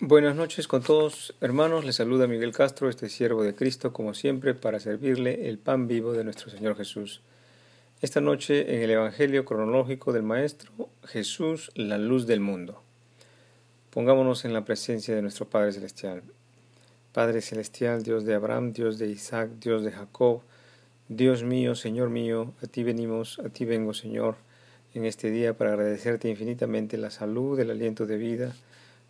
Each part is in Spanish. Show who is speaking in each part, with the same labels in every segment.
Speaker 1: Buenas noches con todos, hermanos. Les saluda Miguel Castro, este siervo de Cristo, como siempre, para servirle el pan vivo de nuestro Señor Jesús. Esta noche, en el Evangelio cronológico del Maestro, Jesús, la luz del mundo. Pongámonos en la presencia de nuestro Padre Celestial. Padre Celestial, Dios de Abraham, Dios de Isaac, Dios de Jacob, Dios mío, Señor mío, a ti venimos, a ti vengo, Señor, en este día para agradecerte infinitamente la salud, el aliento de vida,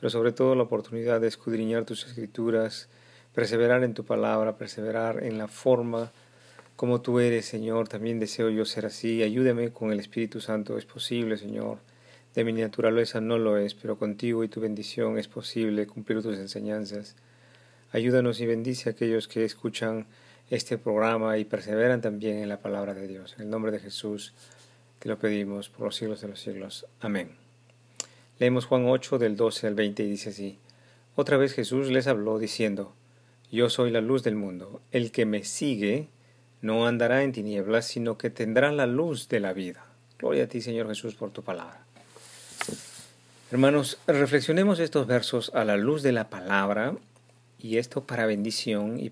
Speaker 1: pero sobre todo la oportunidad de escudriñar tus escrituras, perseverar en tu palabra, perseverar en la forma como tú eres, Señor. También deseo yo ser así. Ayúdame con el Espíritu Santo. Es posible, Señor. De mi naturaleza no lo es, pero contigo y tu bendición es posible cumplir tus enseñanzas. Ayúdanos y bendice a aquellos que escuchan este programa y perseveran también en la palabra de Dios. En el nombre de Jesús te lo pedimos por los siglos de los siglos. Amén. Leemos Juan 8 del 12 al 20 y dice así. Otra vez Jesús les habló diciendo, Yo soy la luz del mundo. El que me sigue no andará en tinieblas, sino que tendrá la luz de la vida. Gloria a ti, Señor Jesús, por tu palabra. Hermanos, reflexionemos estos versos a la luz de la palabra y esto para bendición y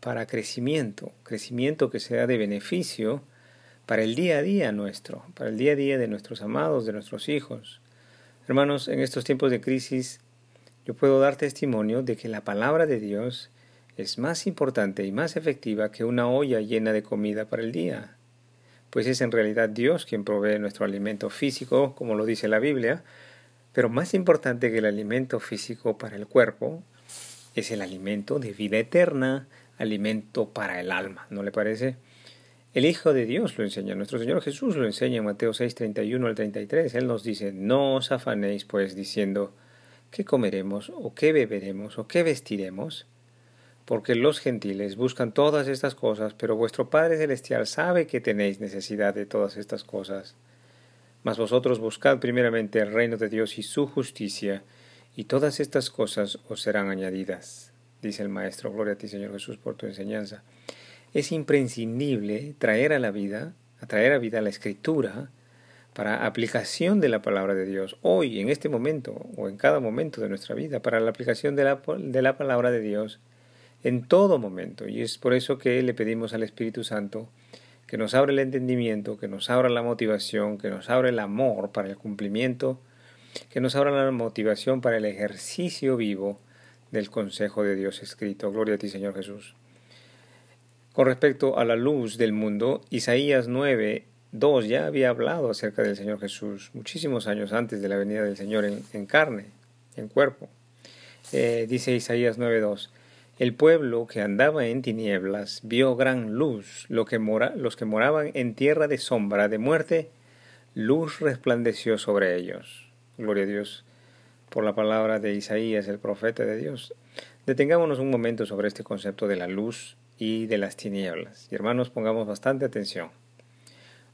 Speaker 1: para crecimiento, crecimiento que sea de beneficio para el día a día nuestro, para el día a día de nuestros amados, de nuestros hijos. Hermanos, en estos tiempos de crisis, yo puedo dar testimonio de que la palabra de Dios es más importante y más efectiva que una olla llena de comida para el día, pues es en realidad Dios quien provee nuestro alimento físico, como lo dice la Biblia, pero más importante que el alimento físico para el cuerpo es el alimento de vida eterna, alimento para el alma, ¿no le parece? El Hijo de Dios lo enseña, nuestro Señor Jesús lo enseña en Mateo 6, 31 al 33. Él nos dice, no os afanéis pues diciendo, ¿qué comeremos o qué beberemos o qué vestiremos? Porque los gentiles buscan todas estas cosas, pero vuestro Padre Celestial sabe que tenéis necesidad de todas estas cosas. Mas vosotros buscad primeramente el reino de Dios y su justicia, y todas estas cosas os serán añadidas. Dice el Maestro, gloria a ti Señor Jesús por tu enseñanza es imprescindible traer a la vida, atraer a vida la escritura para aplicación de la palabra de Dios, hoy, en este momento, o en cada momento de nuestra vida, para la aplicación de la, de la palabra de Dios en todo momento. Y es por eso que le pedimos al Espíritu Santo que nos abra el entendimiento, que nos abra la motivación, que nos abra el amor para el cumplimiento, que nos abra la motivación para el ejercicio vivo del consejo de Dios escrito. Gloria a ti, Señor Jesús. Con respecto a la luz del mundo, Isaías 9, 2 ya había hablado acerca del Señor Jesús muchísimos años antes de la venida del Señor en, carne, en cuerpo. Eh, dice Isaías 9.2, el pueblo que andaba en tinieblas vio gran luz, los que moraban en tierra de sombra de muerte, luz resplandeció sobre ellos. Gloria a Dios por la palabra de Isaías, el profeta de Dios. Detengámonos un momento sobre este concepto de la luz y de las tinieblas. Y hermanos, pongamos bastante atención.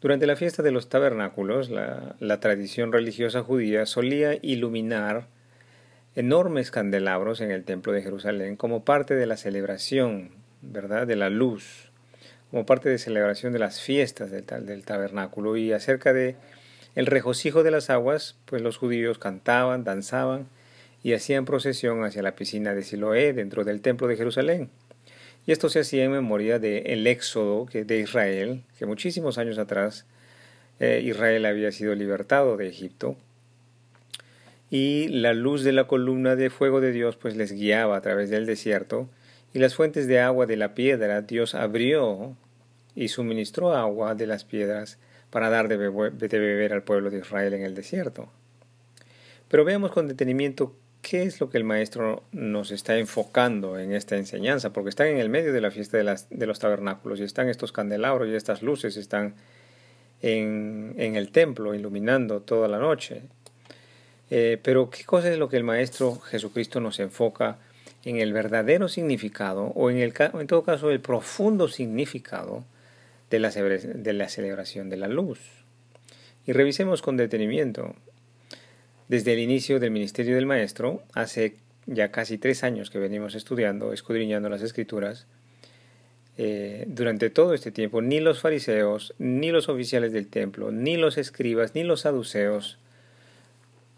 Speaker 1: Durante la fiesta de los tabernáculos, la, tradición religiosa judía solía iluminar enormes candelabros en el templo de Jerusalén como parte de la celebración, ¿verdad?, de la luz, como parte de celebración de las fiestas del, del tabernáculo y acerca de el regocijo de las aguas, pues los judíos cantaban, danzaban y hacían procesión hacia la piscina de Siloé dentro del templo de Jerusalén. Y esto se hacía en memoria del éxodo de Israel, que muchísimos años atrás eh, Israel había sido libertado de Egipto. Y la luz de la columna de fuego de Dios pues les guiaba a través del desierto, y las fuentes de agua de la piedra Dios abrió y suministró agua de las piedras para dar de beber al pueblo de Israel en el desierto. Pero veamos con detenimiento ¿Qué es lo que el maestro nos está enfocando en esta enseñanza? Porque están en el medio de la fiesta de, los tabernáculos y están estos candelabros y estas luces están en, en el templo iluminando toda la noche. Eh, pero ¿qué cosa es lo que el maestro Jesucristo nos enfoca en el verdadero significado o en, el, en todo caso el profundo significado de la, de la celebración de la luz? Y revisemos con detenimiento desde el inicio del ministerio del Maestro, hace ya casi tres años que venimos estudiando, escudriñando las escrituras, eh, durante todo este tiempo, ni los fariseos, ni los oficiales del templo, ni los escribas, ni los saduceos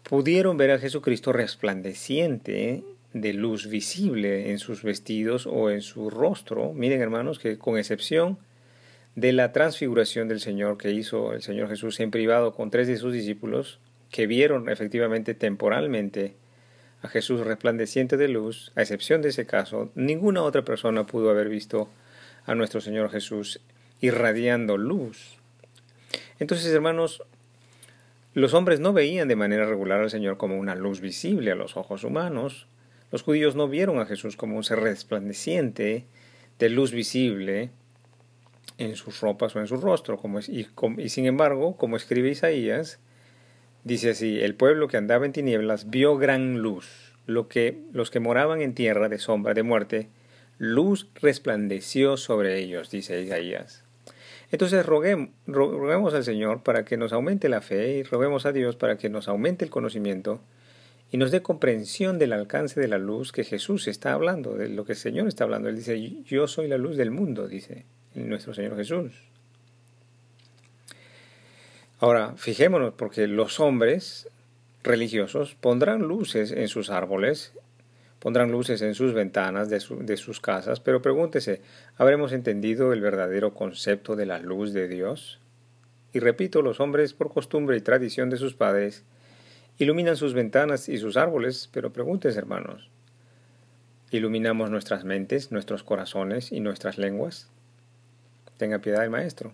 Speaker 1: pudieron ver a Jesucristo resplandeciente de luz visible en sus vestidos o en su rostro. Miren hermanos que con excepción de la transfiguración del Señor que hizo el Señor Jesús en privado con tres de sus discípulos, que vieron efectivamente temporalmente a Jesús resplandeciente de luz, a excepción de ese caso, ninguna otra persona pudo haber visto a nuestro Señor Jesús irradiando luz. Entonces, hermanos, los hombres no veían de manera regular al Señor como una luz visible a los ojos humanos. Los judíos no vieron a Jesús como un ser resplandeciente de luz visible en sus ropas o en su rostro. Como y, y sin embargo, como escribe Isaías, dice así, el pueblo que andaba en tinieblas vio gran luz. Lo que los que moraban en tierra de sombra de muerte, luz resplandeció sobre ellos, dice Isaías. Entonces roguemos, al Señor para que nos aumente la fe y roguemos a Dios para que nos aumente el conocimiento y nos dé comprensión del alcance de la luz que Jesús está hablando, de lo que el Señor está hablando. Él dice, yo soy la luz del mundo, dice nuestro Señor Jesús. Ahora, fijémonos, porque los hombres religiosos pondrán luces en sus árboles pondrán luces en sus ventanas de, sus casas, pero pregúntese, ¿habremos entendido el verdadero concepto de la luz de Dios? Y repito, los hombres, por costumbre y tradición de sus padres, iluminan sus ventanas y sus árboles, pero pregúntese, hermanos, ¿iluminamos nuestras mentes, nuestros corazones y nuestras lenguas? Tenga piedad el Maestro.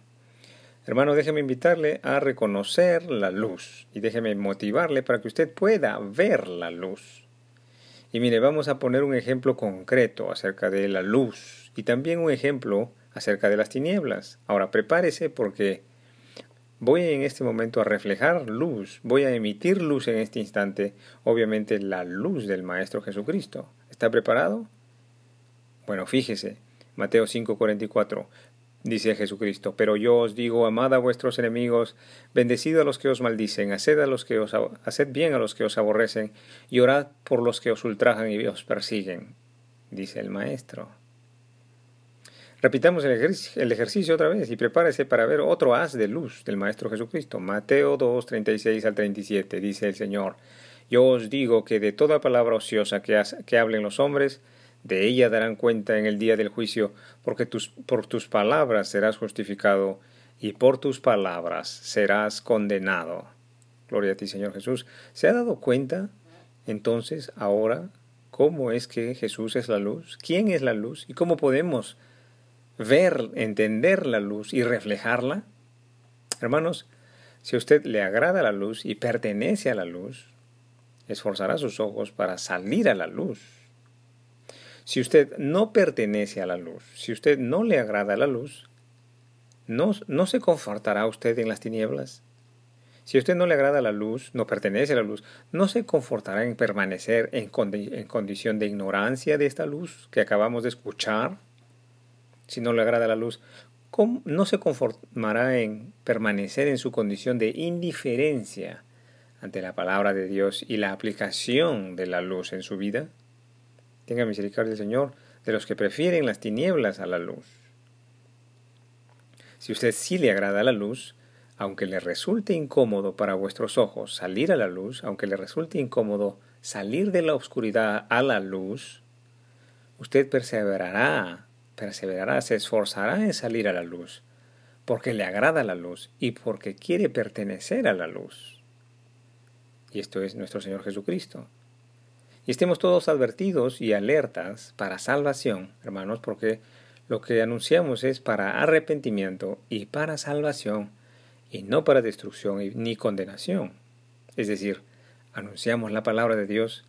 Speaker 1: Hermano, déjeme invitarle a reconocer la luz y déjeme motivarle para que usted pueda ver la luz. Y mire, vamos a poner un ejemplo concreto acerca de la luz y también un ejemplo acerca de las tinieblas. Ahora prepárese porque voy en este momento a reflejar luz, voy a emitir luz en este instante, obviamente la luz del Maestro Jesucristo. ¿Está preparado? Bueno, fíjese, Mateo 5:44, dice Jesucristo, pero yo os digo, amad a vuestros enemigos, bendecid a los que os maldicen, haced, a los que os, bien a los que os aborrecen, y orad por los que os ultrajan y os persiguen, dice el Maestro. Repitamos el, ejercicio otra vez y prepárese para ver otro haz de luz del Maestro Jesucristo. Mateo 2, 36 al 37, dice el Señor, yo os digo que de toda palabra ociosa que hablen los hombres, de ella darán cuenta en el día del juicio, porque por tus palabras serás justificado y por tus palabras serás condenado. Gloria a ti, Señor Jesús. ¿Se ha dado cuenta entonces ahora cómo es que Jesús es la luz? ¿Quién es la luz? ¿Y cómo podemos ver, entender la luz y reflejarla? Hermanos, si a usted le agrada la luz y pertenece a la luz, esforzará sus ojos para salir a la luz si usted no pertenece a la luz, si usted no le agrada la luz, ¿no, no se confortará usted en las tinieblas? Si usted no le agrada la luz, no pertenece a la luz, ¿no se confortará en permanecer en, condición de ignorancia de esta luz que acabamos de escuchar? Si no le agrada la luz, ¿cómo no se conformará en permanecer en su condición de indiferencia ante la palabra de Dios y la aplicación de la luz en su vida? Tenga misericordia, Señor, de los que prefieren las tinieblas a la luz. Si usted sí le agrada la luz, aunque le resulte incómodo para vuestros ojos salir a la luz, aunque le resulte incómodo salir de la oscuridad a la luz, usted perseverará, perseverará, se esforzará en salir a la luz, porque le agrada la luz y porque quiere pertenecer a la luz. Y esto es nuestro Señor Jesucristo. Y estemos todos advertidos y alertas para salvación, hermanos, porque lo que anunciamos es para arrepentimiento y para salvación, y no para destrucción ni condenación. Es decir, anunciamos la palabra de Dios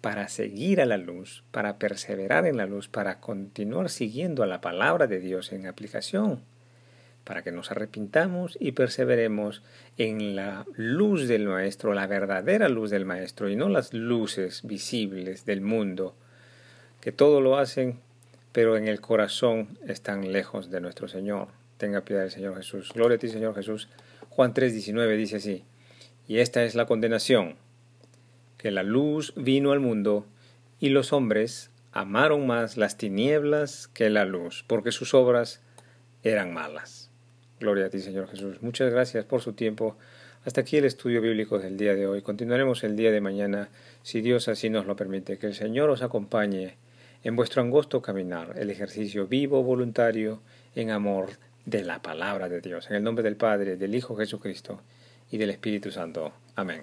Speaker 1: para seguir a la luz, para perseverar en la luz, para continuar siguiendo a la palabra de Dios en aplicación para que nos arrepintamos y perseveremos en la luz del Maestro, la verdadera luz del Maestro, y no las luces visibles del mundo, que todo lo hacen, pero en el corazón están lejos de nuestro Señor. Tenga piedad del Señor Jesús. Gloria a ti, Señor Jesús. Juan 3:19 dice así, y esta es la condenación, que la luz vino al mundo, y los hombres amaron más las tinieblas que la luz, porque sus obras eran malas. Gloria a ti, Señor Jesús. Muchas gracias por su tiempo. Hasta aquí el estudio bíblico del día de hoy. Continuaremos el día de mañana, si Dios así nos lo permite. Que el Señor os acompañe en vuestro angosto caminar, el ejercicio vivo, voluntario, en amor de la palabra de Dios. En el nombre del Padre, del Hijo Jesucristo y del Espíritu Santo. Amén.